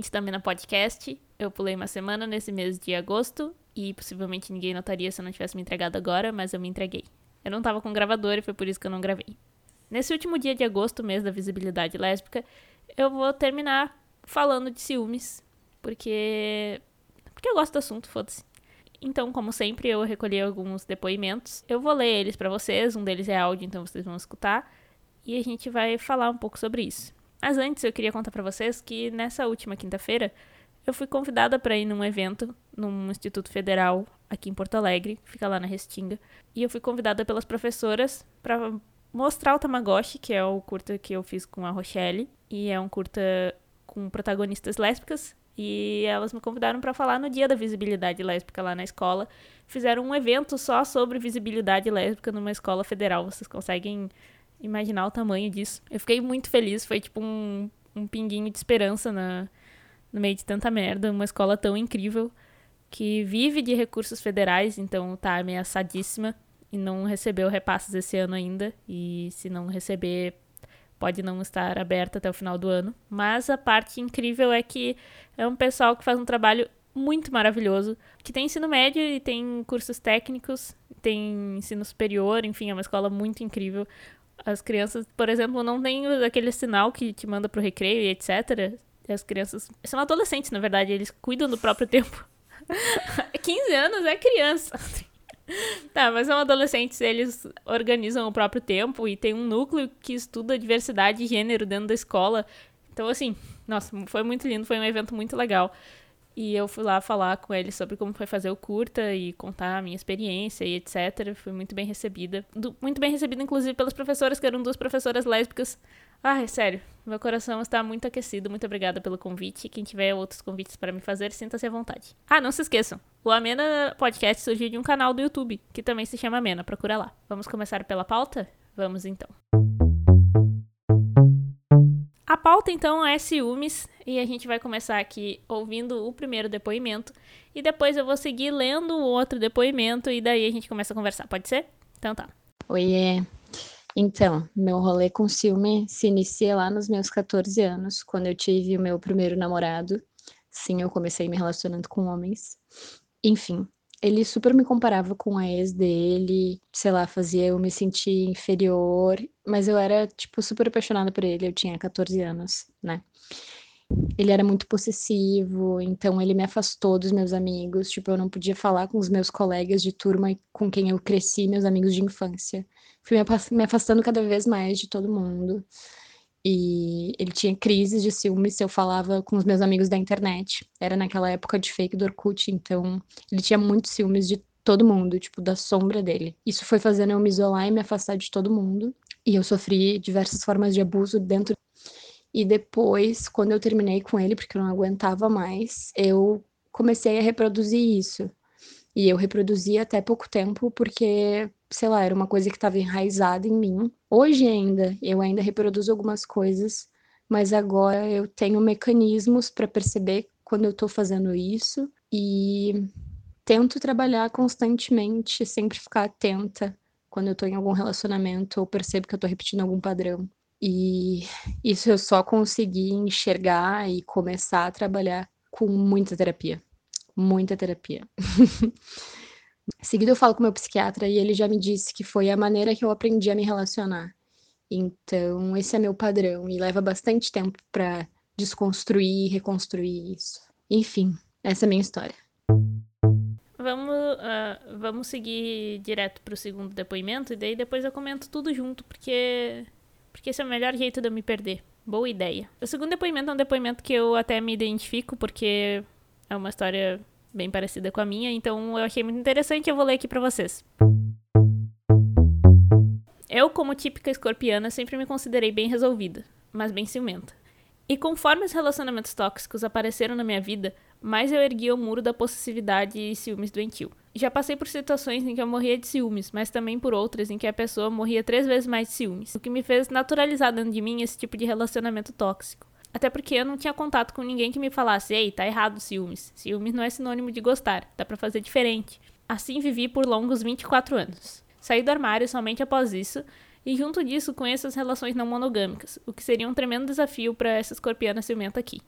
ouvintes da Mina Podcast. Eu pulei uma semana nesse mês de agosto e possivelmente ninguém notaria se eu não tivesse me entregado agora, mas eu me entreguei. Eu não tava com gravador e foi por isso que eu não gravei. Nesse último dia de agosto, mês da visibilidade lésbica, eu vou terminar falando de ciúmes, porque porque eu gosto do assunto, foda-se. Então, como sempre, eu recolhi alguns depoimentos. Eu vou ler eles para vocês, um deles é áudio, então vocês vão escutar, e a gente vai falar um pouco sobre isso. Mas antes, eu queria contar para vocês que nessa última quinta-feira eu fui convidada para ir num evento num Instituto Federal aqui em Porto Alegre, fica lá na Restinga, e eu fui convidada pelas professoras para mostrar o Tamagotchi, que é o curta que eu fiz com a Rochelle, e é um curta com protagonistas lésbicas, e elas me convidaram para falar no Dia da Visibilidade Lésbica lá na escola. Fizeram um evento só sobre visibilidade lésbica numa escola federal. Vocês conseguem imaginar o tamanho disso? Eu fiquei muito feliz, foi tipo um, um pinguinho de esperança na, no meio de tanta merda, uma escola tão incrível que vive de recursos federais, então tá ameaçadíssima e não recebeu repasses esse ano ainda. E se não receber, pode não estar aberta até o final do ano. Mas a parte incrível é que é um pessoal que faz um trabalho muito maravilhoso, que tem ensino médio e tem cursos técnicos, tem ensino superior, enfim, é uma escola muito incrível. As crianças, por exemplo, não tem aquele sinal que te manda pro recreio e etc. As crianças são adolescentes, na verdade, eles cuidam do próprio tempo. 15 anos é criança. tá, mas são adolescentes, eles organizam o próprio tempo e tem um núcleo que estuda diversidade e gênero dentro da escola. Então, assim, nossa, foi muito lindo, foi um evento muito legal. E eu fui lá falar com eles sobre como foi fazer o curta e contar a minha experiência e etc. Fui muito bem recebida. muito bem recebida, inclusive, pelas professoras, que eram duas professoras lésbicas Ai, sério, meu coração está muito aquecido. Muito obrigada pelo convite. Quem tiver outros convites para me fazer, sinta-se à vontade. Ah, não se esqueçam. O Amena Podcast surgiu de um canal do YouTube, que também se chama Amena. Procura lá. Vamos começar pela pauta? Vamos então. A pauta então é ciúmes e a gente vai começar aqui ouvindo o primeiro depoimento e depois eu vou seguir lendo o outro depoimento e daí a gente começa a conversar. Pode ser? Então tá. Oiê. Então, meu rolê com ciúme se inicia lá nos meus 14 anos, quando eu tive o meu primeiro namorado. Sim, eu comecei me relacionando com homens. Enfim, ele super me comparava com a ex dele, sei lá, fazia eu me sentir inferior, mas eu era, tipo, super apaixonada por ele, eu tinha 14 anos, né? Ele era muito possessivo, então ele me afastou dos meus amigos, tipo, eu não podia falar com os meus colegas de turma com quem eu cresci, meus amigos de infância fui me afastando cada vez mais de todo mundo. E ele tinha crises de ciúme se eu falava com os meus amigos da internet. Era naquela época de fake do Orkut, então ele tinha muitos ciúmes de todo mundo, tipo, da sombra dele. Isso foi fazendo eu me isolar e me afastar de todo mundo. E eu sofri diversas formas de abuso dentro. E depois, quando eu terminei com ele, porque eu não aguentava mais, eu comecei a reproduzir isso. E eu reproduzi até pouco tempo, porque sei lá, era uma coisa que estava enraizada em mim. Hoje ainda, eu ainda reproduzo algumas coisas, mas agora eu tenho mecanismos para perceber quando eu estou fazendo isso e tento trabalhar constantemente, sempre ficar atenta quando eu estou em algum relacionamento ou percebo que eu estou repetindo algum padrão. E isso eu só consegui enxergar e começar a trabalhar com muita terapia. Muita terapia. Seguido eu falo com meu psiquiatra e ele já me disse que foi a maneira que eu aprendi a me relacionar. Então, esse é meu padrão e leva bastante tempo para desconstruir e reconstruir isso. Enfim, essa é a minha história. Vamos, uh, vamos seguir direto pro segundo depoimento e daí depois eu comento tudo junto, porque porque esse é o melhor jeito de eu me perder. Boa ideia. O segundo depoimento é um depoimento que eu até me identifico, porque é uma história bem parecida com a minha, então eu achei muito interessante e eu vou ler aqui para vocês. Eu, como típica escorpiana, sempre me considerei bem resolvida, mas bem ciumenta. E conforme os relacionamentos tóxicos apareceram na minha vida, mais eu ergui o muro da possessividade e ciúmes doentio. Já passei por situações em que eu morria de ciúmes, mas também por outras em que a pessoa morria três vezes mais de ciúmes, o que me fez naturalizar dentro de mim esse tipo de relacionamento tóxico. Até porque eu não tinha contato com ninguém que me falasse: ei, tá errado ciúmes. Ciúmes não é sinônimo de gostar, dá para fazer diferente. Assim vivi por longos 24 anos. Saí do armário somente após isso, e junto disso conheço as relações não monogâmicas, o que seria um tremendo desafio para essa escorpiana ciumenta aqui.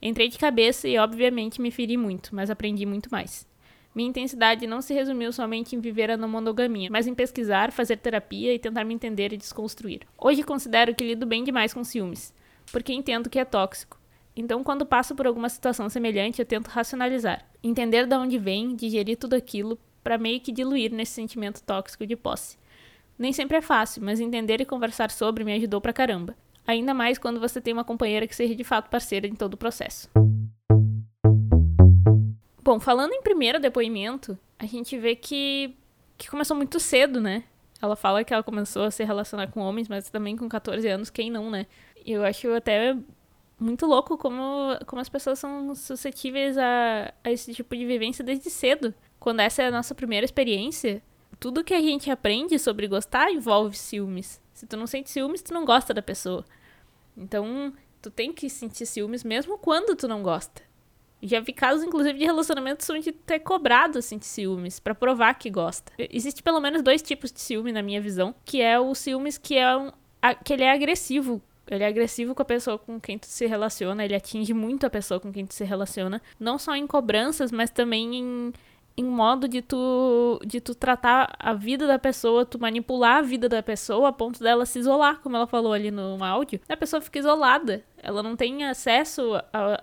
Entrei de cabeça e, obviamente, me feri muito, mas aprendi muito mais. Minha intensidade não se resumiu somente em viver a monogamia, mas em pesquisar, fazer terapia e tentar me entender e desconstruir. Hoje considero que lido bem demais com ciúmes, porque entendo que é tóxico. Então, quando passo por alguma situação semelhante, eu tento racionalizar, entender de onde vem, digerir tudo aquilo, para meio que diluir nesse sentimento tóxico de posse. Nem sempre é fácil, mas entender e conversar sobre me ajudou pra caramba. Ainda mais quando você tem uma companheira que seja de fato parceira em todo o processo. Bom, falando em primeiro depoimento, a gente vê que, que começou muito cedo, né? Ela fala que ela começou a se relacionar com homens, mas também com 14 anos, quem não, né? Eu acho até muito louco como, como as pessoas são suscetíveis a, a esse tipo de vivência desde cedo. Quando essa é a nossa primeira experiência, tudo que a gente aprende sobre gostar envolve ciúmes. Se tu não sente ciúmes, tu não gosta da pessoa. Então, tu tem que sentir ciúmes mesmo quando tu não gosta. Já vi casos, inclusive, de relacionamentos onde tu é cobrado sentir ciúmes para provar que gosta. Existe pelo menos dois tipos de ciúme na minha visão, que é o ciúmes que é um, a, que ele é agressivo ele é agressivo com a pessoa com quem tu se relaciona, ele atinge muito a pessoa com quem tu se relaciona, não só em cobranças, mas também em, em modo de tu de tu tratar a vida da pessoa, tu manipular a vida da pessoa a ponto dela se isolar, como ela falou ali no áudio. A pessoa fica isolada, ela não tem acesso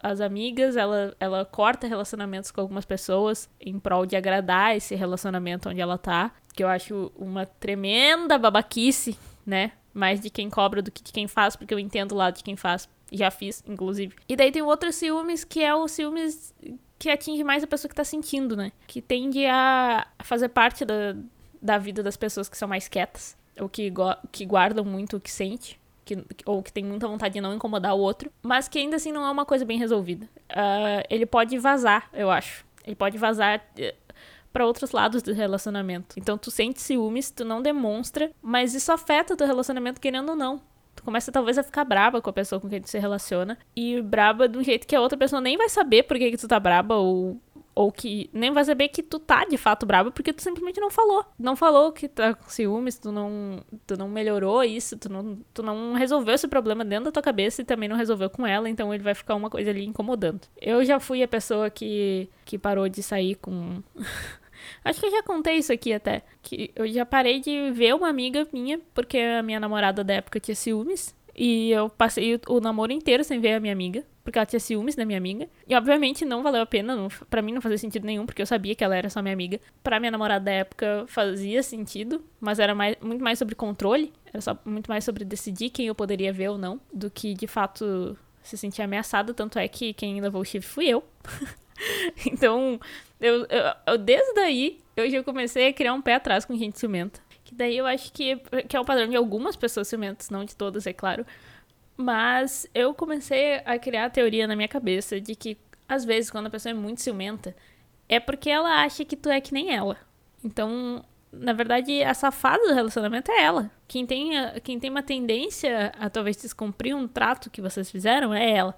às amigas, ela, ela corta relacionamentos com algumas pessoas em prol de agradar esse relacionamento onde ela tá, que eu acho uma tremenda babaquice, né? Mais de quem cobra do que de quem faz, porque eu entendo o lado de quem faz. Já fiz, inclusive. E daí tem outros ciúmes, que é o ciúmes que atinge mais a pessoa que tá sentindo, né? Que tende a fazer parte da, da vida das pessoas que são mais quietas, ou que, que guardam muito o que sente. Que, ou que tem muita vontade de não incomodar o outro, mas que ainda assim não é uma coisa bem resolvida. Uh, ele pode vazar, eu acho. Ele pode vazar eh, para outros lados do relacionamento. Então tu sente ciúmes, tu não demonstra, mas isso afeta teu relacionamento querendo ou não. Tu começa talvez a ficar braba com a pessoa com quem tu se relaciona e braba de um jeito que a outra pessoa nem vai saber por que, que tu tá braba ou ou que nem vai saber que tu tá de fato brava porque tu simplesmente não falou. Não falou que tá com ciúmes, tu não, tu não melhorou isso, tu não, tu não resolveu esse problema dentro da tua cabeça e também não resolveu com ela, então ele vai ficar uma coisa ali incomodando. Eu já fui a pessoa que, que parou de sair com. Acho que eu já contei isso aqui até. Que eu já parei de ver uma amiga minha, porque a minha namorada da época tinha ciúmes. E eu passei o namoro inteiro sem ver a minha amiga, porque ela tinha ciúmes da minha amiga. E obviamente não valeu a pena, não, pra mim não fazia sentido nenhum, porque eu sabia que ela era só minha amiga. Pra minha namorada da época fazia sentido, mas era mais, muito mais sobre controle, era só muito mais sobre decidir quem eu poderia ver ou não, do que de fato se sentir ameaçada. Tanto é que quem levou o chifre fui eu. então, eu, eu, eu, desde aí, eu já comecei a criar um pé atrás com gente ciumenta. Que daí eu acho que, que é o padrão de algumas pessoas ciumentas, não de todas, é claro. Mas eu comecei a criar a teoria na minha cabeça de que, às vezes, quando a pessoa é muito ciumenta, é porque ela acha que tu é que nem ela. Então, na verdade, a safada do relacionamento é ela. Quem tem, quem tem uma tendência a talvez descumprir um trato que vocês fizeram é ela.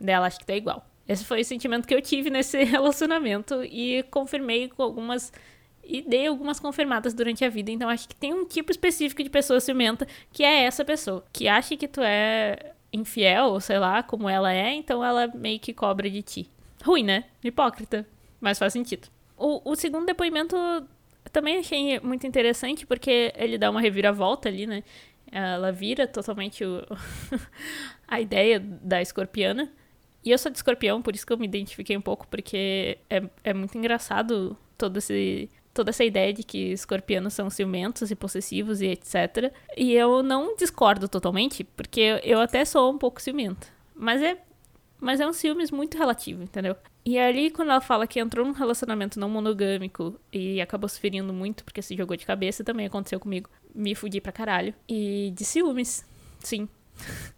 Dela acha que tá igual. Esse foi o sentimento que eu tive nesse relacionamento e confirmei com algumas e dei algumas confirmadas durante a vida. Então acho que tem um tipo específico de pessoa ciumenta que é essa pessoa, que acha que tu é infiel, sei lá, como ela é, então ela meio que cobra de ti. Ruim, né? Hipócrita, mas faz sentido. O, o segundo depoimento também achei muito interessante porque ele dá uma reviravolta ali, né? Ela vira totalmente o a ideia da escorpiana. E eu sou de escorpião, por isso que eu me identifiquei um pouco, porque é, é muito engraçado todo esse toda essa ideia de que escorpianos são ciumentos e possessivos e etc. E eu não discordo totalmente, porque eu até sou um pouco ciumenta. Mas é, mas é um ciúmes muito relativo, entendeu? E ali, quando ela fala que entrou num relacionamento não monogâmico e acabou se ferindo muito porque se jogou de cabeça, também aconteceu comigo. Me fudi pra caralho. E de ciúmes, sim.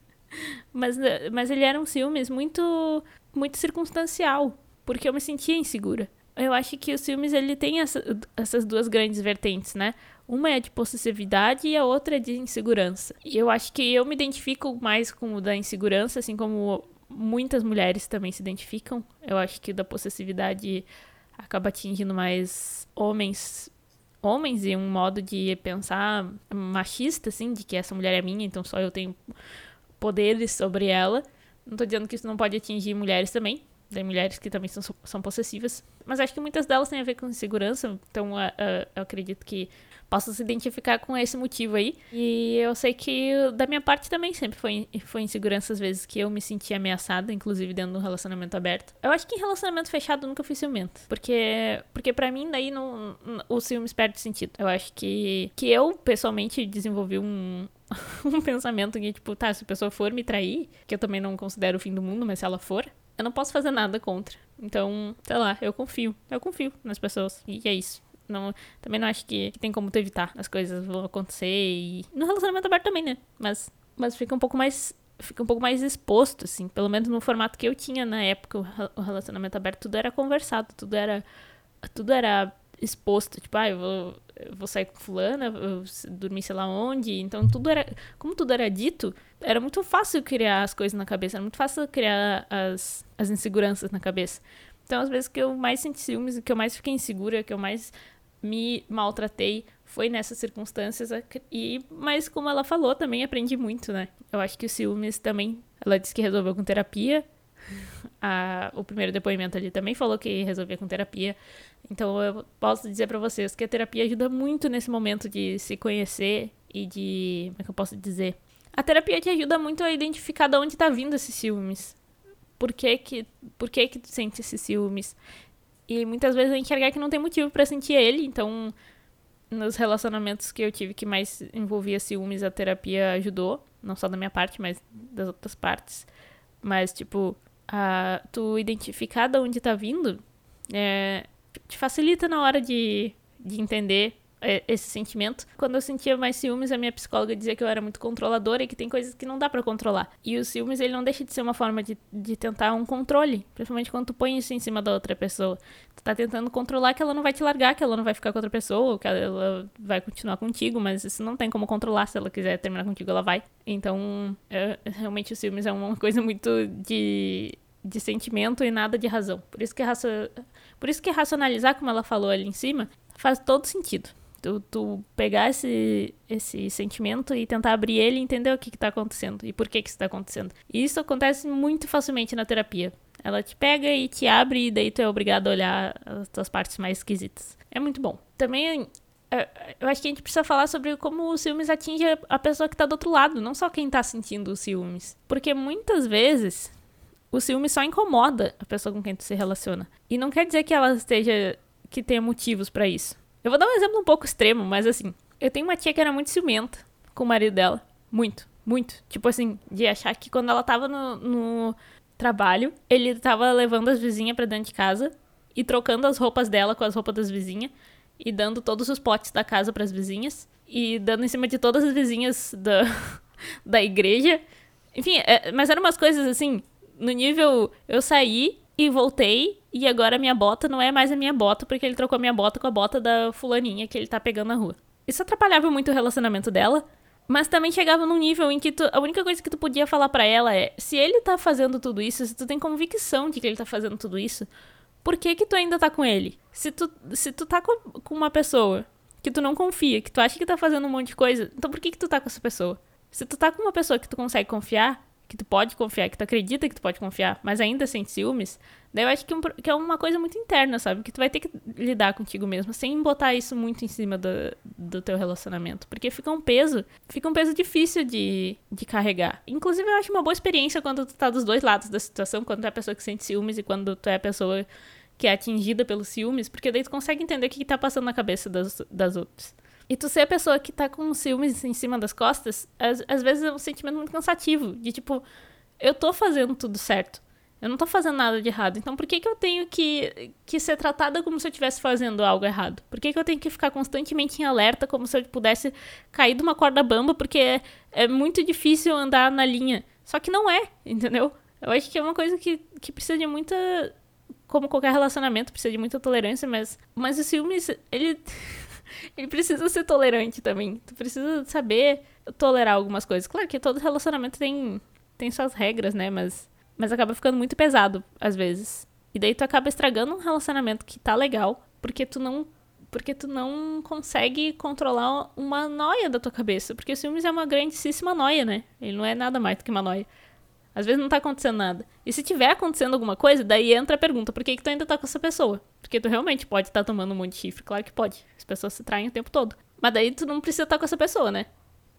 mas, mas ele era um ciúmes muito, muito circunstancial, porque eu me sentia insegura eu acho que os filmes ele tem essa, essas duas grandes vertentes, né? Uma é de possessividade e a outra é de insegurança. E eu acho que eu me identifico mais com o da insegurança, assim como muitas mulheres também se identificam. Eu acho que o da possessividade acaba atingindo mais homens homens e um modo de pensar machista assim, de que essa mulher é minha, então só eu tenho poderes sobre ela Não tô dizendo que isso não pode atingir mulheres também. Tem mulheres que também são, são possessivas. Mas acho que muitas delas têm a ver com insegurança. Então, eu acredito que possa se identificar com esse motivo aí. E eu sei que da minha parte também sempre foi, foi insegurança às vezes que eu me sentia ameaçada, inclusive dentro de um relacionamento aberto. Eu acho que em relacionamento fechado nunca fui ciumento. Porque, porque para mim daí não, o ciúmes perde sentido. Eu acho que, que eu, pessoalmente, desenvolvi um, um pensamento que, tipo, tá, se a pessoa for me trair, que eu também não considero o fim do mundo, mas se ela for, eu não posso fazer nada contra. Então, sei lá, eu confio. Eu confio nas pessoas. E é isso. Não, também não acho que, que, tem como tu evitar. As coisas vão acontecer e. No relacionamento aberto também, né? Mas, mas fica um pouco mais. Fica um pouco mais exposto, assim. Pelo menos no formato que eu tinha na época, o relacionamento aberto, tudo era conversado, tudo era. Tudo era exposto. Tipo, ah, eu vou, eu vou sair com fulana, eu dormir sei lá onde. Então tudo era. Como tudo era dito, era muito fácil criar as coisas na cabeça, era muito fácil criar as, as inseguranças na cabeça. Então, às vezes, que eu mais senti ciúmes, que eu mais fiquei insegura, que eu mais me maltratei foi nessas circunstâncias e mas como ela falou também aprendi muito né eu acho que o ciúmes também ela disse que resolveu com terapia a, o primeiro depoimento ali também falou que resolvia com terapia. Então eu posso dizer para vocês que a terapia ajuda muito nesse momento de se conhecer e de como é que eu posso dizer? A terapia te ajuda muito a identificar de onde tá vindo esses ciúmes. Por que que por que que tu sente esses ciúmes? E muitas vezes a enxergar que não tem motivo para sentir ele, então nos relacionamentos que eu tive que mais envolvia ciúmes, a terapia ajudou, não só da minha parte, mas das outras partes. Mas, tipo, a, tu identificar de onde tá vindo é, te facilita na hora de, de entender é, esse sentimento. Quando eu sentia mais ciúmes, a minha psicóloga dizia que eu era muito controladora e que tem coisas que não dá para controlar. E o ciúmes, ele não deixa de ser uma forma de, de tentar um controle, principalmente quando tu põe isso em cima da outra pessoa. Tu tá tentando controlar que ela não vai te largar, que ela não vai ficar com outra pessoa, que ela vai continuar contigo, mas isso não tem como controlar. Se ela quiser terminar contigo, ela vai. Então, é, realmente o ciúmes é uma coisa muito de de sentimento e nada de razão. Por isso que raça... por isso que racionalizar, como ela falou ali em cima, faz todo sentido. Tu, tu pegar esse, esse sentimento e tentar abrir ele e entender o que está acontecendo e por que, que isso está acontecendo. E isso acontece muito facilmente na terapia. Ela te pega e te abre e daí tu é obrigado a olhar as tuas partes mais esquisitas. É muito bom. Também é, eu acho que a gente precisa falar sobre como o ciúmes atinge a pessoa que está do outro lado, não só quem está sentindo os ciúmes. Porque muitas vezes o ciúme só incomoda a pessoa com quem tu se relaciona. E não quer dizer que ela esteja que tenha motivos para isso. Eu vou dar um exemplo um pouco extremo, mas assim, eu tenho uma tia que era muito ciumenta com o marido dela. Muito, muito. Tipo assim, de achar que quando ela tava no, no trabalho, ele tava levando as vizinhas pra dentro de casa e trocando as roupas dela com as roupas das vizinhas e dando todos os potes da casa para as vizinhas e dando em cima de todas as vizinhas da, da igreja. Enfim, é, mas eram umas coisas assim, no nível eu saí e voltei, e agora minha bota não é mais a minha bota, porque ele trocou a minha bota com a bota da fulaninha que ele tá pegando na rua. Isso atrapalhava muito o relacionamento dela, mas também chegava num nível em que tu, a única coisa que tu podia falar para ela é: se ele tá fazendo tudo isso, se tu tem convicção de que ele tá fazendo tudo isso, por que que tu ainda tá com ele? Se tu, se tu tá com, com uma pessoa que tu não confia, que tu acha que tá fazendo um monte de coisa, então por que que tu tá com essa pessoa? Se tu tá com uma pessoa que tu consegue confiar, que tu pode confiar, que tu acredita que tu pode confiar, mas ainda sente ciúmes, daí eu acho que, um, que, é uma coisa muito interna, sabe? Que tu vai ter que lidar contigo mesmo, sem botar isso muito em cima do, do teu relacionamento. Porque fica um peso, fica um peso difícil de, de carregar. Inclusive, eu acho uma boa experiência quando tu tá dos dois lados da situação, quando tu é a pessoa que sente ciúmes e quando tu é a pessoa que é atingida pelos ciúmes, porque daí tu consegue entender o que, que tá passando na cabeça das, das outras. E tu ser a pessoa que tá com ciúmes em cima das costas, às, às vezes é um sentimento muito cansativo. De tipo, eu tô fazendo tudo certo. Eu não tô fazendo nada de errado. Então por que, que eu tenho que, que ser tratada como se eu estivesse fazendo algo errado? Por que, que eu tenho que ficar constantemente em alerta como se eu pudesse cair de uma corda bamba? Porque é, é muito difícil andar na linha. Só que não é, entendeu? Eu acho que é uma coisa que, que precisa de muita. Como qualquer relacionamento, precisa de muita tolerância, mas, mas o ciúmes, ele. Ele precisa ser tolerante também. Tu precisa saber tolerar algumas coisas. Claro que todo relacionamento tem, tem suas regras, né? Mas, mas acaba ficando muito pesado, às vezes. E daí tu acaba estragando um relacionamento que tá legal, porque tu não. Porque tu não consegue controlar uma noia da tua cabeça. Porque o ciúmes é uma grandíssima noia, né? Ele não é nada mais do que uma noia. Às vezes não tá acontecendo nada. E se tiver acontecendo alguma coisa, daí entra a pergunta: por que, que tu ainda tá com essa pessoa? Porque tu realmente pode estar tá tomando um monte de chifre. Claro que pode. As pessoas se traem o tempo todo. Mas daí tu não precisa estar tá com essa pessoa, né?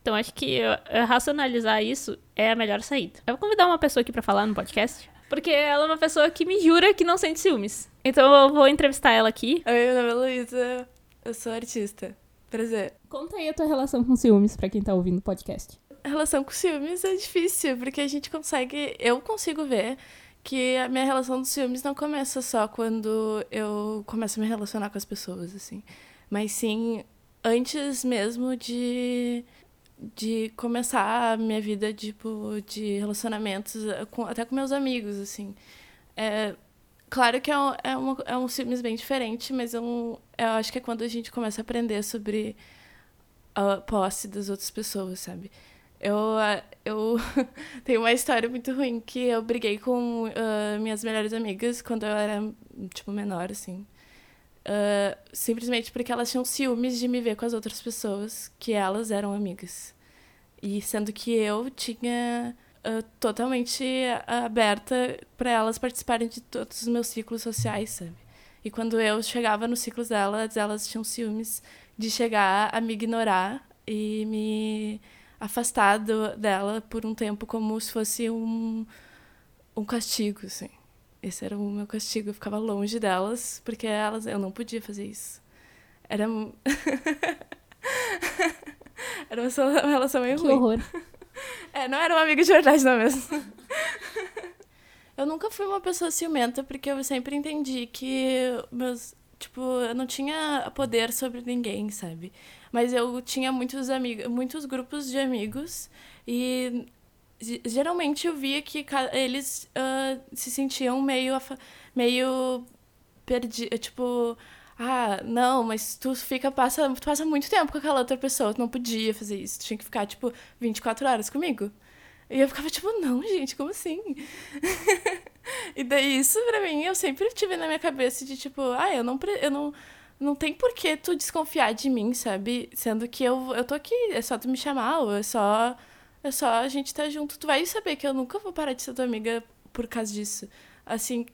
Então acho que racionalizar isso é a melhor saída. Eu vou convidar uma pessoa aqui para falar no podcast. Porque ela é uma pessoa que me jura que não sente ciúmes. Então eu vou entrevistar ela aqui. Oi, meu nome é Luísa. Eu sou artista. Prazer. Conta aí a tua relação com ciúmes para quem tá ouvindo o podcast. Relação com ciúmes é difícil, porque a gente consegue. Eu consigo ver que a minha relação com ciúmes não começa só quando eu começo a me relacionar com as pessoas, assim. Mas sim antes mesmo de de começar a minha vida tipo de relacionamentos com, até com meus amigos assim é, Claro que é um, é, um, é um ciúmes bem diferente, mas eu, eu acho que é quando a gente começa a aprender sobre a posse das outras pessoas, sabe? Eu, eu tenho uma história muito ruim que eu briguei com uh, minhas melhores amigas quando eu era, tipo, menor, assim. Uh, simplesmente porque elas tinham ciúmes de me ver com as outras pessoas que elas eram amigas. E sendo que eu tinha uh, totalmente aberta para elas participarem de todos os meus ciclos sociais, sabe? E quando eu chegava nos ciclos delas, elas tinham ciúmes de chegar a me ignorar e me afastar do, dela por um tempo como se fosse um, um castigo, assim. Esse era o meu castigo. Eu ficava longe delas, porque elas, eu não podia fazer isso. Era. era uma relação meio que ruim. horror. É, não era uma amiga de verdade, não mesmo. eu nunca fui uma pessoa ciumenta, porque eu sempre entendi que meus. Tipo, eu não tinha poder sobre ninguém, sabe? Mas eu tinha muitos amigos, muitos grupos de amigos e geralmente eu via que eles uh, se sentiam meio meio perdidos, tipo, ah, não, mas tu fica, passa, tu passa muito tempo com aquela outra pessoa, tu não podia fazer isso, tu tinha que ficar, tipo, 24 horas comigo. E eu ficava, tipo, não, gente, como assim? e daí isso, pra mim, eu sempre tive na minha cabeça de, tipo, ah, eu não, eu não, não tem por que tu desconfiar de mim, sabe? Sendo que eu, eu tô aqui, é só tu me chamar, ou é só, é só a gente tá junto. Tu vai saber que eu nunca vou parar de ser tua amiga por causa disso. Assim,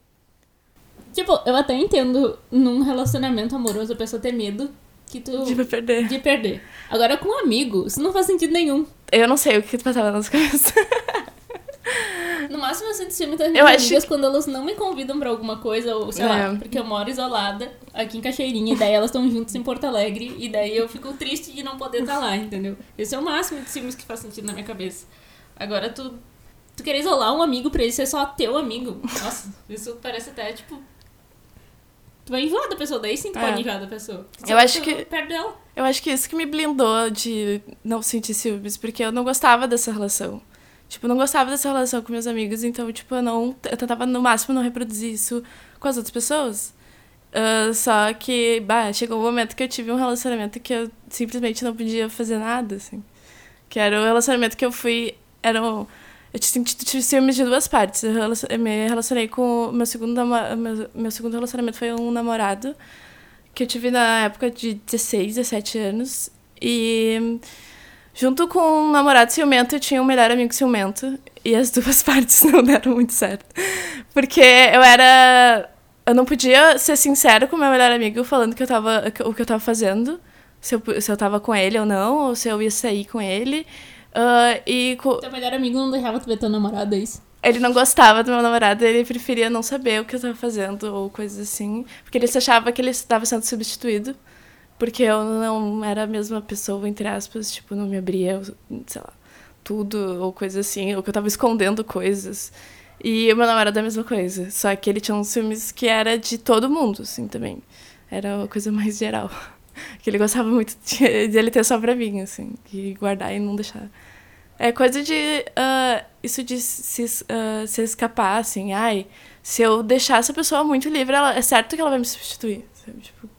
Tipo, eu até entendo num relacionamento amoroso a pessoa ter medo que tu. De perder. De perder. Agora, com um amigo, isso não faz sentido nenhum. Eu não sei o que tu passava nas cabeça. No máximo eu sinto ciúme das minhas eu amigas acho... quando elas não me convidam pra alguma coisa, ou sei é. lá, porque eu moro isolada aqui em Cachoeirinha, e daí elas estão juntas em Porto Alegre, e daí eu fico triste de não poder estar tá lá, entendeu? Esse é o máximo de ciúmes que faz sentido na minha cabeça. Agora tu. Tu querer isolar um amigo pra ele ser só teu amigo. Nossa, isso parece até tipo Tu vai enjoar da pessoa, daí sim tu é. pode enjoar da pessoa. Você eu acho que. Perto dela. Eu acho que isso que me blindou de não sentir ciúmes, porque eu não gostava dessa relação. Tipo, eu não gostava dessa relação com meus amigos, então, tipo, eu não. Eu tentava no máximo não reproduzir isso com as outras pessoas. Uh, só que, bah, chegou um momento que eu tive um relacionamento que eu simplesmente não podia fazer nada, assim. Que era o relacionamento que eu fui. Era um, eu tive ciúmes de duas partes. Eu me relacionei com. Meu segundo, meu, meu segundo relacionamento foi um namorado que eu tive na época de 16, 17 anos. E junto com um namorado ciumento, eu tinha um melhor amigo ciumento. E as duas partes não deram muito certo. Porque eu era. Eu não podia ser sincera com meu melhor amigo falando que eu tava, o que eu tava fazendo. Se eu, se eu tava com ele ou não, ou se eu ia sair com ele. Uh, e co... Teu melhor amigo não deixava tu ver teu namorado, é isso? Ele não gostava do meu namorado, ele preferia não saber o que eu tava fazendo ou coisas assim. Porque ele achava que ele estava sendo substituído. Porque eu não era a mesma pessoa, entre aspas, tipo, não me abria, sei lá, tudo ou coisa assim, ou que eu tava escondendo coisas. E o meu namorado é a mesma coisa, só que ele tinha uns filmes que era de todo mundo, assim, também. Era uma coisa mais geral. Que ele gostava muito de, de ele ter só pra mim, assim, e guardar e não deixar é coisa de. Uh, isso de se, uh, se escapar, assim. Ai, se eu deixar essa pessoa muito livre, ela, é certo que ela vai me substituir. Sabe? Tipo,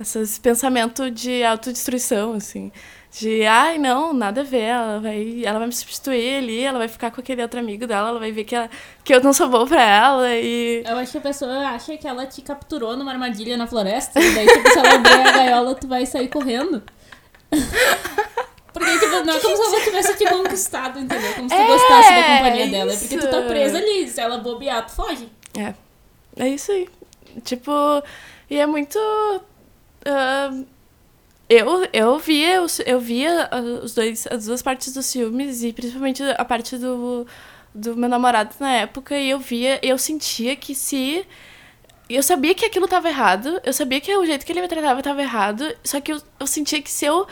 esse pensamento de autodestruição, assim. De, ai, não, nada a ver, ela vai, ela vai me substituir ali, ela vai ficar com aquele outro amigo dela, ela vai ver que, ela, que eu não sou boa pra ela e... Eu acho que a pessoa acha que ela te capturou numa armadilha na floresta, e daí, tipo, se ela abrir a gaiola, tu vai sair correndo. Porque, tipo, não é como se ela tivesse te conquistado, entendeu? Como se tu É, gostasse da companhia dela. É porque tu tá presa ali. Se ela bobear, tu foge. É. É isso aí. Tipo, e é muito. Eu, eu via, os- eu via ah, os dois, as duas partes dos filmes, e principalmente a parte do, do meu namorado na época, e eu via, eu sentia que se. Eu sabia que aquilo tava errado, eu sabia que o jeito que ele me tratava tava errado, só que eu, eu sentia que se eu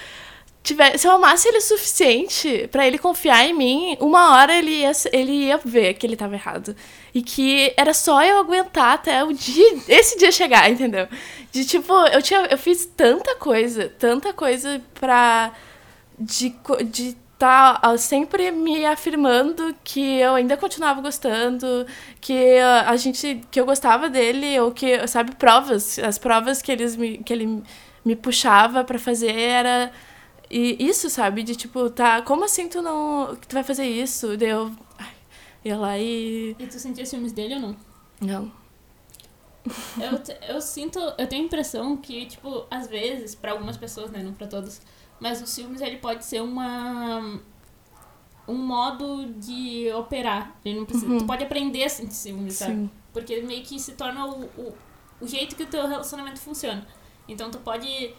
se eu amasse ele o suficiente pra ele confiar em mim, uma hora ele ia, ele ia ver que ele tava errado. E que era só eu aguentar até o dia, esse dia chegar, entendeu? De tipo, eu tinha, eu fiz tanta coisa, tanta coisa pra de de tá ah, sempre me afirmando que eu ainda continuava gostando, que ah, a gente que eu gostava dele ou que, sabe, provas, as provas que eles me, que ele me puxava pra fazer era e isso, sabe? De tipo, tá, como assim tu não. Tu vai fazer isso? Daí eu. ai, ia lá e. E tu sentia ciúmes dele ou não? Não. Eu, eu sinto, eu tenho a impressão que, tipo, às vezes, pra algumas pessoas, né, não pra todas, mas o ciúmes ele pode ser uma um modo de operar. Ele não precisa, Tu pode aprender a sentir ciúmes, sabe? Sim. Porque meio que se torna o, o, o jeito que o teu relacionamento funciona. Então tu pode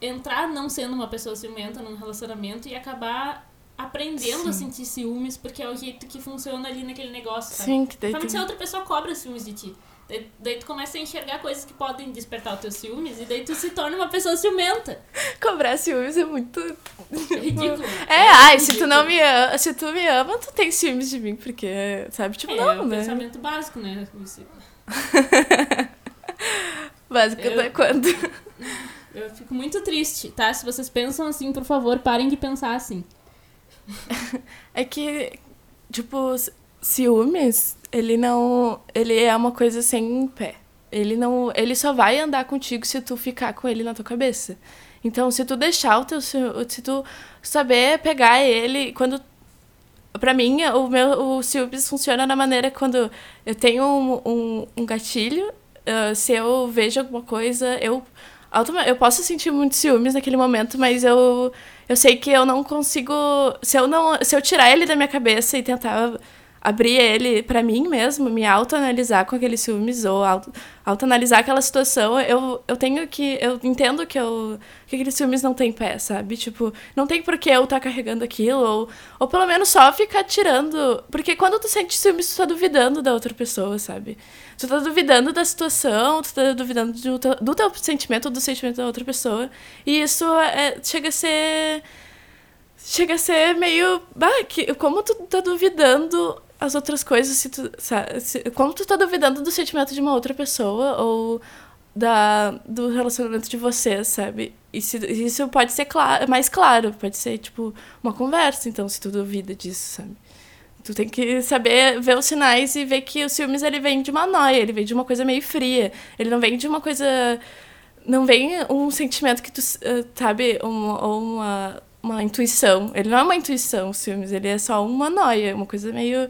entrar não sendo uma pessoa ciumenta num relacionamento e acabar aprendendo a Sim. sentir ciúmes, porque é o jeito que funciona ali naquele negócio, sabe? Sim, que daí Principalmente tu- se a outra pessoa cobra ciúmes de ti. Daí, daí tu começa a enxergar coisas que podem despertar os teus ciúmes e daí tu se torna uma pessoa ciumenta. cobrar ciúmes é muito. É ridículo. É, ai, se tu ridículo. não me ama, se tu me ama, tu tem ciúmes de mim, porque, sabe, tipo, É, não, é um né? pensamento básico, né? Básico Eu- até quando? Eu fico muito triste, tá? Se vocês pensam assim, por favor, parem de pensar assim. É que, tipo, ciúmes, ele não. Ele é uma coisa sem pé. Ele não. Ele só vai andar contigo se tu ficar com ele na tua cabeça. Então, se tu deixar o teu. Se tu saber pegar ele. Quando. Pra mim, o meu o ciúmes funciona na maneira quando eu tenho um, um, um gatilho, ah, se eu vejo alguma coisa, eu. Eu posso sentir muito ciúmes naquele momento, mas eu eu sei que eu não consigo. Se eu não. Se eu tirar ele da minha cabeça e tentar abrir ele pra mim mesmo, me autoanalisar com aqueles ciúmes ou auto, autoanalisar aquela situação, eu, eu tenho que. Eu entendo que, eu, que aqueles ciúmes não tem pé, sabe? Tipo, não tem por que eu estar carregando aquilo, ou, ou pelo menos só ficar tirando. Porque quando tu sente ciúmes, tu tá duvidando da outra pessoa, sabe? Tu tá duvidando da situação, tu tá duvidando do teu, do teu sentimento, do sentimento da outra pessoa. E isso é, chega a ser. Chega a ser meio. Bah, que, como tu tá duvidando as outras coisas, se tu. Sabe, se, como tu tá duvidando do sentimento de uma outra pessoa ou da, do relacionamento de vocês, sabe? E se, isso pode ser mais claro, pode ser tipo uma conversa, então, se tu duvida disso, sabe? Tu tem que saber ver os sinais e ver que o ciúmes ele vem de uma noia, ele vem de uma coisa meio fria. Ele não vem de uma coisa. Não vem um sentimento que tu, eh, sabe, ou uma intuição. Ele não é uma intuição, o ciúmes, ele é só uma noia, uma coisa meio,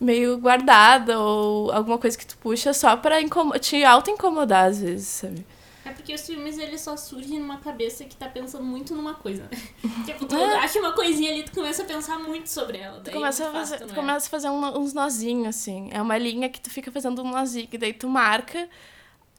meio guardada ou alguma coisa que tu puxa só pra incomo- te auto-incomodar às vezes, sabe? É porque os filmes ele só surge numa cabeça que tá pensando muito numa coisa, tipo, tu É. acha uma coisinha ali, tu começa a pensar muito sobre ela. Tu começa, a fazer, tu é? começa a fazer um- uns nozinhos, assim. É uma linha que tu fica fazendo um nozinho, e daí tu marca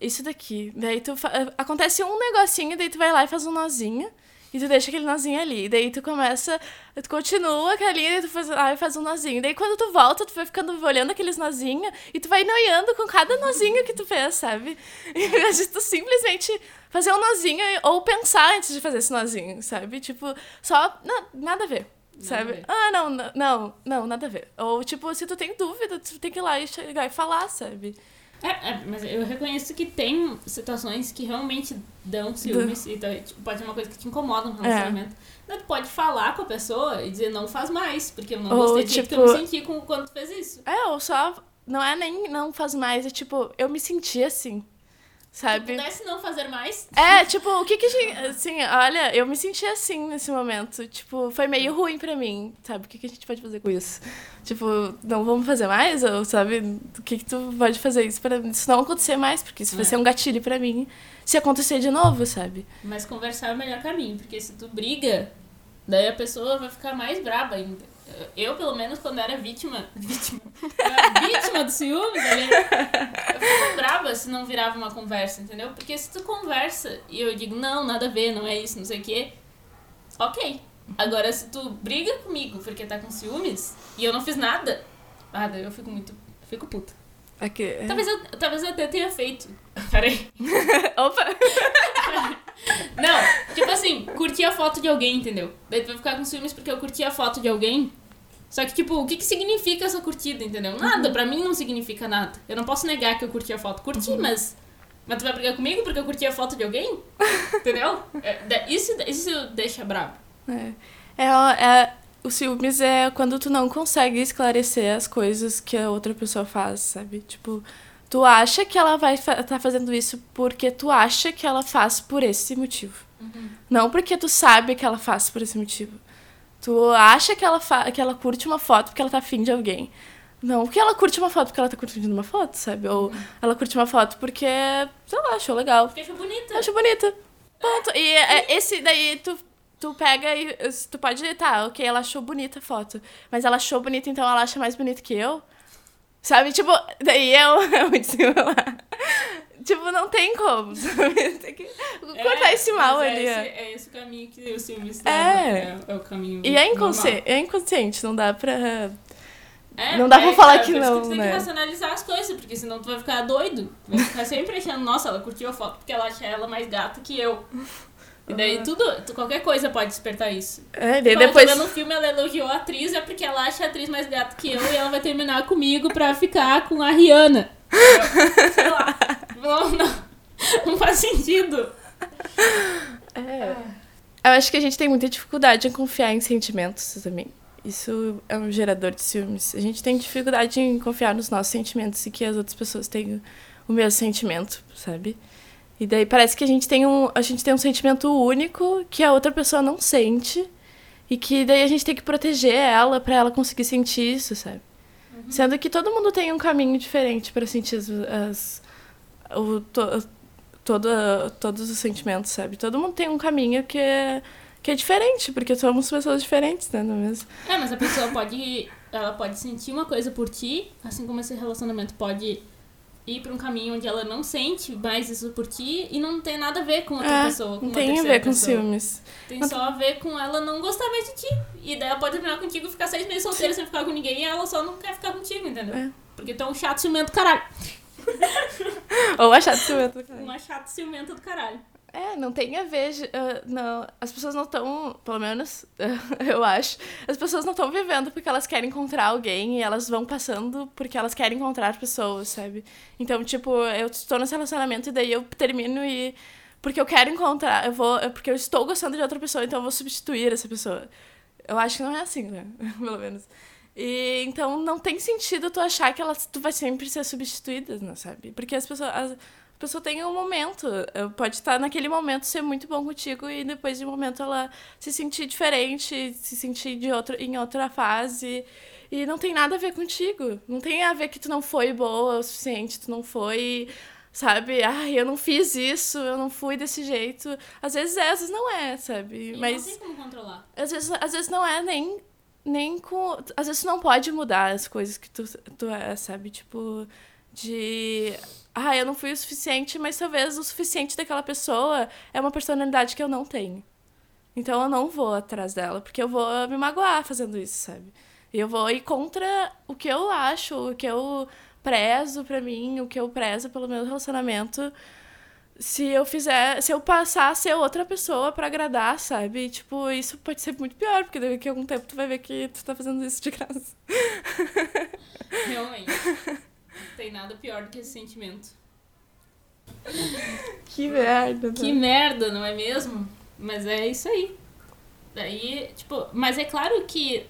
isso daqui. Daí tu fa- acontece um negocinho, daí tu vai lá e faz um nozinho. E tu deixa aquele nozinho ali. Daí tu começa, tu continua aquela linha e tu faz e faz um nozinho. Daí quando tu volta, tu vai ficando olhando aqueles nozinhos e tu vai noiando com cada nozinho que tu fez, sabe? Em vez de tu simplesmente fazer um nozinho ou pensar antes de fazer esse nozinho, sabe? Tipo, só. Não, nada a ver. Sabe? Ah, não, não, não, nada a ver. Ou, tipo, se tu tem dúvida, tu tem que ir lá e chegar e falar, sabe? É, é, mas eu reconheço que tem situações que realmente dão ciúmes e tá, tipo, pode ser uma coisa que te incomoda no É. relacionamento. Então, tu pode falar com a pessoa e dizer não faz mais, porque eu não Ou, gostei do jeito que tipo- eu me senti com, quando tu fez isso. É, ou só. Não é nem não faz mais, é tipo, eu me senti assim. Se Sabe? pudesse não fazer mais, É, tipo, o que que a gente. Assim, olha, eu me senti assim nesse momento. Tipo, foi meio ruim pra mim, sabe? O que que a gente pode fazer com isso? Tipo, não vamos fazer mais? Ou, sabe? O que que tu pode fazer isso pra isso não acontecer mais? Porque isso vai É. ser um gatilho pra mim se acontecer de novo, sabe? mas conversar é o melhor caminho, porque se tu briga, Daí a pessoa vai ficar mais braba ainda. Eu, pelo menos, quando era vítima. Vítima. Era vítima do ciúmes ali. Eu ficava braba se não virava uma conversa, entendeu? Porque se tu conversa e eu digo, não, nada a ver, não é isso, não sei o quê. Ok. Agora, se tu briga comigo porque tá com ciúmes e eu não fiz nada, ah, daí eu fico muito. Fico puta. Aqui. Talvez eu, talvez eu até tenha feito. Peraí. Opa! Não, tipo assim, curti a foto de alguém, entendeu? Daí tu vai ficar com ciúmes porque eu curti a foto de alguém. Só que, tipo, o que, que significa essa curtida, entendeu? Nada, pra mim não significa nada. Eu não posso negar que eu curti a foto. Curti, mas. Mas tu vai brigar comigo porque eu curti a foto de alguém? Entendeu? É, isso, isso deixa brabo. É. É, é, o ciúmes é quando tu não consegue esclarecer as coisas que a outra pessoa faz, sabe? Tipo, tu acha que ela vai fa tá fazendo isso porque tu acha que ela faz por esse motivo. Não porque tu sabe que ela faz por esse motivo. Tu acha que ela, fa que ela curte uma foto porque ela tá afim de alguém. Não porque ela curte uma foto porque ela tá curtindo uma foto, sabe? Ou ela curte uma foto porque, sei lá, achou legal. Porque acho bonita. Eu acho bonita. Ponto. E é, esse daí tu, tu pega e tu pode. Tá, ok, ela achou bonita a foto. Mas ela achou bonita, então ela acha mais bonita que eu. Sabe? Tipo, daí eu. eu me. Tipo, não tem como. Sabe? Tem que cortar esse mal ali. É ó. esse, é esse o caminho que o ciúmes É. dá, É, é o caminho. E é, normal. inconsci... é inconsciente, não dá pra. É, Não dá pra é, falar é, que não, tu tem né? que racionalizar as coisas, porque senão tu vai ficar doido. Vai ficar sempre achando, nossa, ela curtiu a foto porque ela acha ela mais gata que eu. E daí tudo, tu- qualquer coisa pode despertar isso. É, daí Quando depois. um filme, ela elogiou a atriz, é porque ela acha a atriz mais gata que eu e ela vai terminar comigo pra ficar com a Rihanna. Sei lá. Não, não, não faz sentido. É. Eu acho que a gente tem muita dificuldade em confiar em sentimentos também. Isso é um gerador de ciúmes. A gente tem dificuldade em confiar nos nossos sentimentos e que as outras pessoas tenham o mesmo sentimento, sabe? E daí parece que a gente tem um, a gente tem um sentimento único que a outra pessoa não sente e que daí a gente tem que proteger ela pra ela conseguir sentir isso, sabe? Sendo que todo mundo tem um caminho diferente pra sentir as, as o, to, toda, todos os sentimentos, sabe? Todo mundo tem um caminho que é, que é diferente, porque somos pessoas diferentes, né? Não é mesmo? É, mas a pessoa pode. Ela pode sentir uma coisa por ti, assim como esse relacionamento pode ir pra um caminho onde ela não sente mais isso por ti e não tem nada a ver com outra É, pessoa. Com não uma tem a ver com pessoa. ciúmes. Tem só a ver com ela não gostar mais de ti. E daí ela pode terminar contigo e ficar seis meses solteira sem ficar com ninguém e ela só não quer ficar contigo, entendeu? É. Porque tu é um chato ciumento do caralho. Ou achar ciumento. Uma chata ciumenta do caralho. É, não tem a ver. ah, não, as pessoas não estão, pelo menos eu acho, as pessoas não estão vivendo porque elas querem encontrar alguém e elas vão passando porque elas querem encontrar pessoas, sabe? Então, tipo, eu estou nesse relacionamento e daí eu termino e. Porque eu quero encontrar, eu vou. Porque eu estou gostando de outra pessoa, então eu vou substituir essa pessoa. Eu acho que não é assim, né? Pelo menos. E então não tem sentido tu achar que ela, tu vai sempre ser substituída, não sabe? Porque as pessoas. As, pessoa tem um momento, pode estar naquele momento ser muito bom contigo e depois de um momento ela se sentir diferente, se sentir de outro, em outra fase. E não tem nada a ver contigo. Não tem a ver que tu não foi boa o suficiente, tu não foi, sabe? Ai, eu não fiz isso, eu não fui desse jeito. Às vezes é, às vezes não é, sabe? E Mas não tem como controlar. às vezes, às vezes não é nem, nem com. Às vezes tu não pode mudar as coisas que tu, tu é, sabe? Tipo, de. Ah, eu não fui o suficiente, mas talvez o suficiente daquela pessoa é uma personalidade que eu não tenho. Então eu não vou atrás dela, porque eu vou me magoar fazendo isso, sabe? Eu vou ir contra o que eu acho, o que eu prezo pra mim, o que eu prezo pelo meu relacionamento. Se eu fizer, se eu passar a ser outra pessoa pra agradar, sabe? Tipo, isso pode ser muito pior, porque daqui a algum tempo tu vai ver que tu tá fazendo isso de graça. Realmente. Não tem nada pior do que esse sentimento. Que merda. Que merda, não é mesmo? Mas é isso aí. Daí, tipo, mas é claro que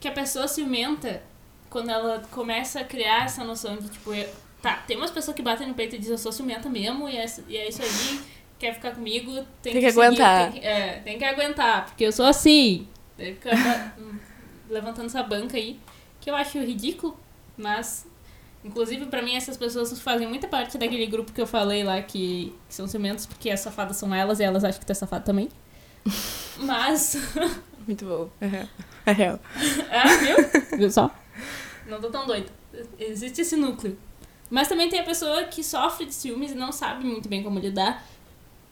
que a pessoa ciumenta quando ela começa a criar essa noção de tipo, eu- tá, tem umas pessoas que batem no peito e dizem eu sou ciumenta mesmo e é, e é isso aí, quer ficar comigo, tem, Tem que seguir, aguentar. Tem que, é, tem que aguentar, porque eu sou assim. Daí fica ba- hum, levantando essa banca aí, que eu acho ridículo, mas Inclusive, pra mim, essas pessoas fazem muita parte daquele grupo que eu falei lá que, que são ciumentos porque as safadas são elas e elas acham que tu é safado também. Mas. Muito bom. É real. É real. Ah, viu? Viu só? Não tô tão doida. Existe esse núcleo. Mas também tem a pessoa que sofre de ciúmes e não sabe muito bem como lidar.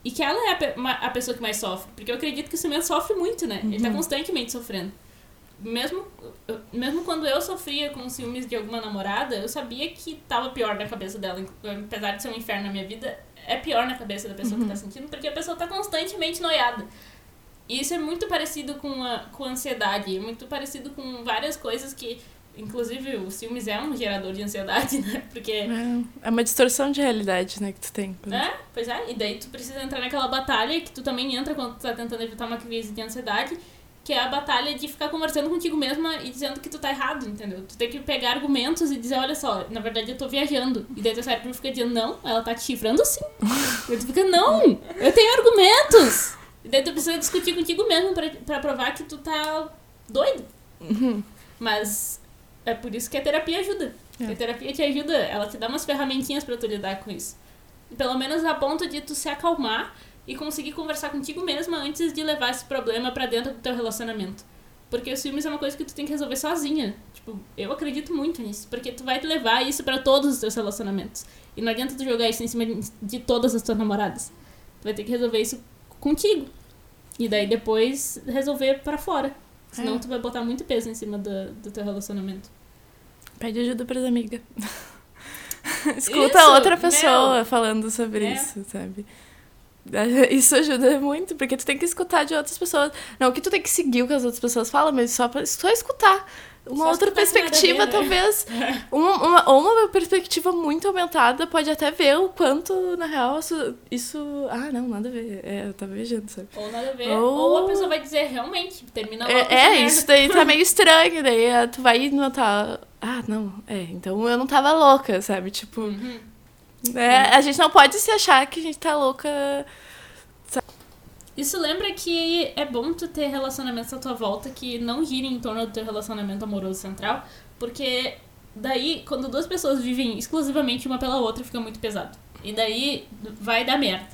E que ela é a, pe a pessoa que mais sofre. Porque eu acredito que o ciumento sofre muito, né? Ele tá constantemente sofrendo. Mesmo, mesmo quando eu sofria com ciúmes de alguma namorada, eu sabia que tava pior na cabeça dela. Apesar de ser um inferno na minha vida, é pior na cabeça da pessoa que tá sentindo, porque a pessoa tá constantemente noiada. E isso é muito parecido com a, com a ansiedade, é muito parecido com várias coisas que, inclusive, o ciúmes é um gerador de ansiedade, né? Porque É, é uma distorção de realidade, né, que tu tem. é, pois é, e daí tu precisa entrar naquela batalha que tu também entra quando tu tá tentando evitar uma crise de ansiedade, que é a batalha de ficar conversando contigo mesma e dizendo que tu tá errado, entendeu? Tu tem que pegar argumentos e dizer, olha só, na verdade eu tô viajando. E daí teu cérebro fica dizendo, não, ela tá te chifrando sim. e tu fica, não, eu tenho argumentos. E daí tu precisa discutir contigo mesmo pra, pra provar que tu tá doido. Mas é por isso que a terapia ajuda. É. A terapia te ajuda, ela te dá umas ferramentinhas pra tu lidar com isso. Pelo menos a ponto de tu se acalmar e conseguir conversar contigo mesma antes de levar esse problema pra dentro do teu relacionamento. Porque os filmes é uma coisa que tu tem que resolver sozinha. Tipo, eu acredito muito nisso. Porque tu vai levar isso pra todos os teus relacionamentos. E não adianta tu jogar isso em cima de- todas as tuas namoradas. Tu vai ter que resolver isso contigo. E daí depois resolver pra fora. Senão É. tu vai botar muito peso em cima do, do teu relacionamento. Pede ajuda pras amigas. Escuta Isso, outra pessoa meu. falando sobre É. isso, sabe? Isso ajuda muito, porque tu tem que escutar de outras pessoas. Não que tu tem que seguir o que as outras pessoas falam, mas só, pra, só escutar. Uma Só outra escutar perspectiva, ver, né? talvez. Uma, uma, ou uma perspectiva muito aumentada pode até ver o quanto, na real, isso. isso- ah, não, nada a ver. É, eu tava viajando, sabe? Ou nada a ver. Ou- Ou a pessoa vai dizer realmente, termina logo É, essa é merda. isso daí tá meio estranho. Daí ah, tu vai notar. Ah, não, é, então eu não tava louca, sabe? Tipo. Uhum. É, a gente não pode se achar que a gente tá louca. Isso lembra que é bom tu ter relacionamentos à tua volta que não girem em torno do teu relacionamento amoroso central, porque daí, quando duas pessoas vivem exclusivamente uma pela outra, fica muito pesado. E daí vai dar merda.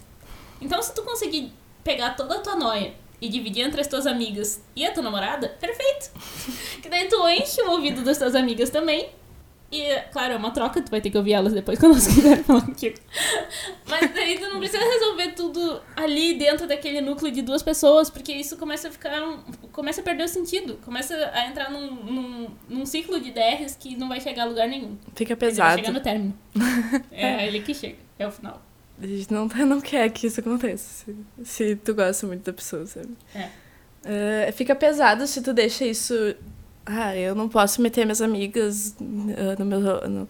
Então, se tu conseguir pegar toda a tua noia e dividir entre as tuas amigas e a tua namorada, perfeito. que daí tu enche o ouvido das tuas amigas também. E, claro, é uma troca, tu vai ter que ouvir elas depois quando elas quiserem falar contigo. Mas daí tu não precisa resolver tudo ali dentro daquele núcleo de duas pessoas, porque isso começa a ficar. começa a perder o sentido. Começa a entrar num, num, num ciclo de DRs que não vai chegar a lugar nenhum. Fica pesado. chegar no término. é ele que chega. É o final. A gente não, não quer que isso aconteça. Se, se tu gosta muito da pessoa, sabe? É. É, fica pesado se tu deixa isso. Ah, eu não posso meter minhas amigas ah, no meu, no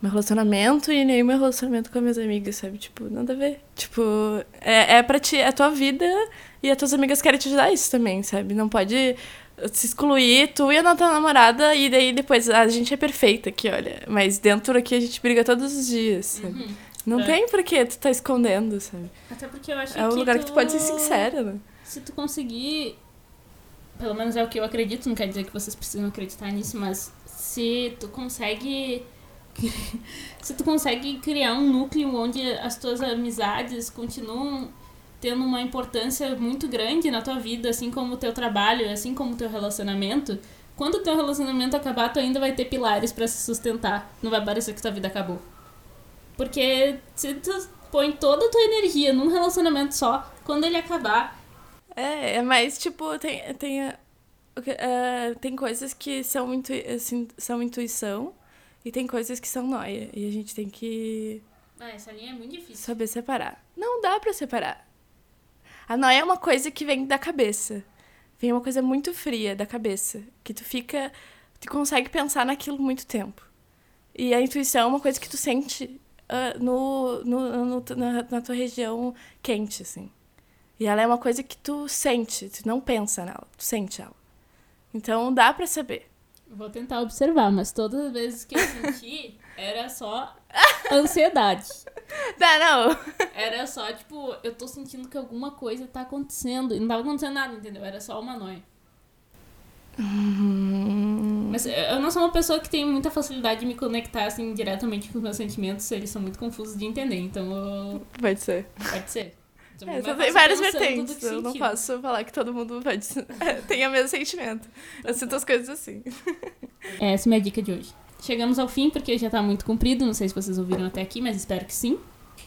meu relacionamento e nem meu relacionamento com as minhas amigas, sabe? Tipo, nada a ver. Tipo, é, é pra ti, é a tua vida e as tuas amigas querem te ajudar a isso também, sabe? Não pode se excluir, tu e a tua namorada, e daí depois "Ah, a gente é perfeita aqui, olha. Mas dentro aqui a gente briga todos os dias, sabe? Uhum. Não É. tem por que tu tá escondendo, sabe? Até porque eu acho É um que. lugar que tu pode ser sincera, né? Se tu conseguir. Pelo menos é o que eu acredito, não quer dizer que vocês precisam acreditar nisso, mas se tu consegue. se tu consegue criar um núcleo onde as tuas amizades continuam tendo uma importância muito grande na tua vida, assim como o teu trabalho, assim como o teu relacionamento, quando o teu relacionamento acabar, tu ainda vai ter pilares pra se sustentar. Não vai parecer que tua vida acabou. Porque se tu põe toda a tua energia num relacionamento só, quando ele acabar, É, é mais tipo, tem, tem, ah, tem coisas que são, intui, assim, são intuição e tem coisas que são noia. E a gente tem que Ah, essa linha é muito difícil. saber separar. Não dá pra separar. A noia é uma coisa que vem da cabeça. Vem uma coisa muito fria da cabeça. Que tu fica. Tu consegue pensar naquilo muito tempo. E a intuição é uma coisa que tu sente ah, no, no, no- na, na tua região quente, assim. E ela é uma coisa que tu sente, tu não pensa nela, tu sente ela. Então dá pra saber. Vou tentar observar, mas todas as vezes que eu senti, era só ansiedade. Dá, não. Era só, tipo, eu tô sentindo que alguma coisa tá acontecendo. E não tava acontecendo nada, entendeu? Era só uma noia. Mas eu não sou uma pessoa que tem muita facilidade de me conectar, assim, diretamente com os meus sentimentos. Eles são muito confusos de entender, então eu... Pode ser. pode ser. É, só tem várias vertentes. Eu não posso falar que todo mundo pode tenha o mesmo sentimento. Eu sinto as coisas assim. Essa é a minha dica de hoje. Chegamos ao fim porque já tá muito comprido. Não sei se vocês ouviram até aqui, mas espero que sim.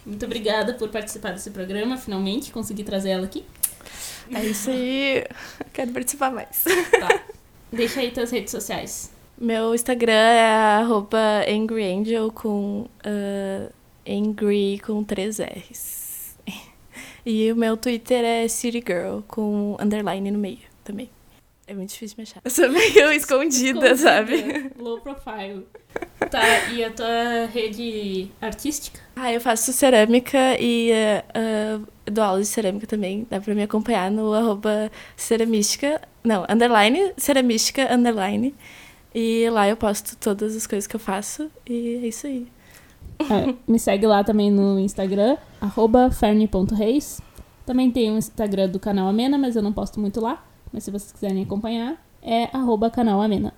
Muito obrigada por participar desse programa. Finalmente consegui trazer ela aqui. É isso aí. Quero participar mais. Tá. Deixa aí tuas redes sociais. Meu Instagram é angryangel com uh, angry com três R's. E o meu Twitter é citygirl com underline no meio também. É muito difícil me achar. Eu sou meio escondida, escondida, sabe? Low profile. Tá, e a tua rede artística? Ah, eu faço cerâmica e uh, dou aula de cerâmica também. Dá pra me acompanhar no arroba ceramística. Não, underline, ceramística, underline. E lá eu posto todas as coisas que eu faço. E é isso aí. É, me segue lá também no Instagram, ferne.reis. Também tem o Instagram do canal Amena, mas eu não posto muito lá. Mas se vocês quiserem acompanhar, é canal Amena.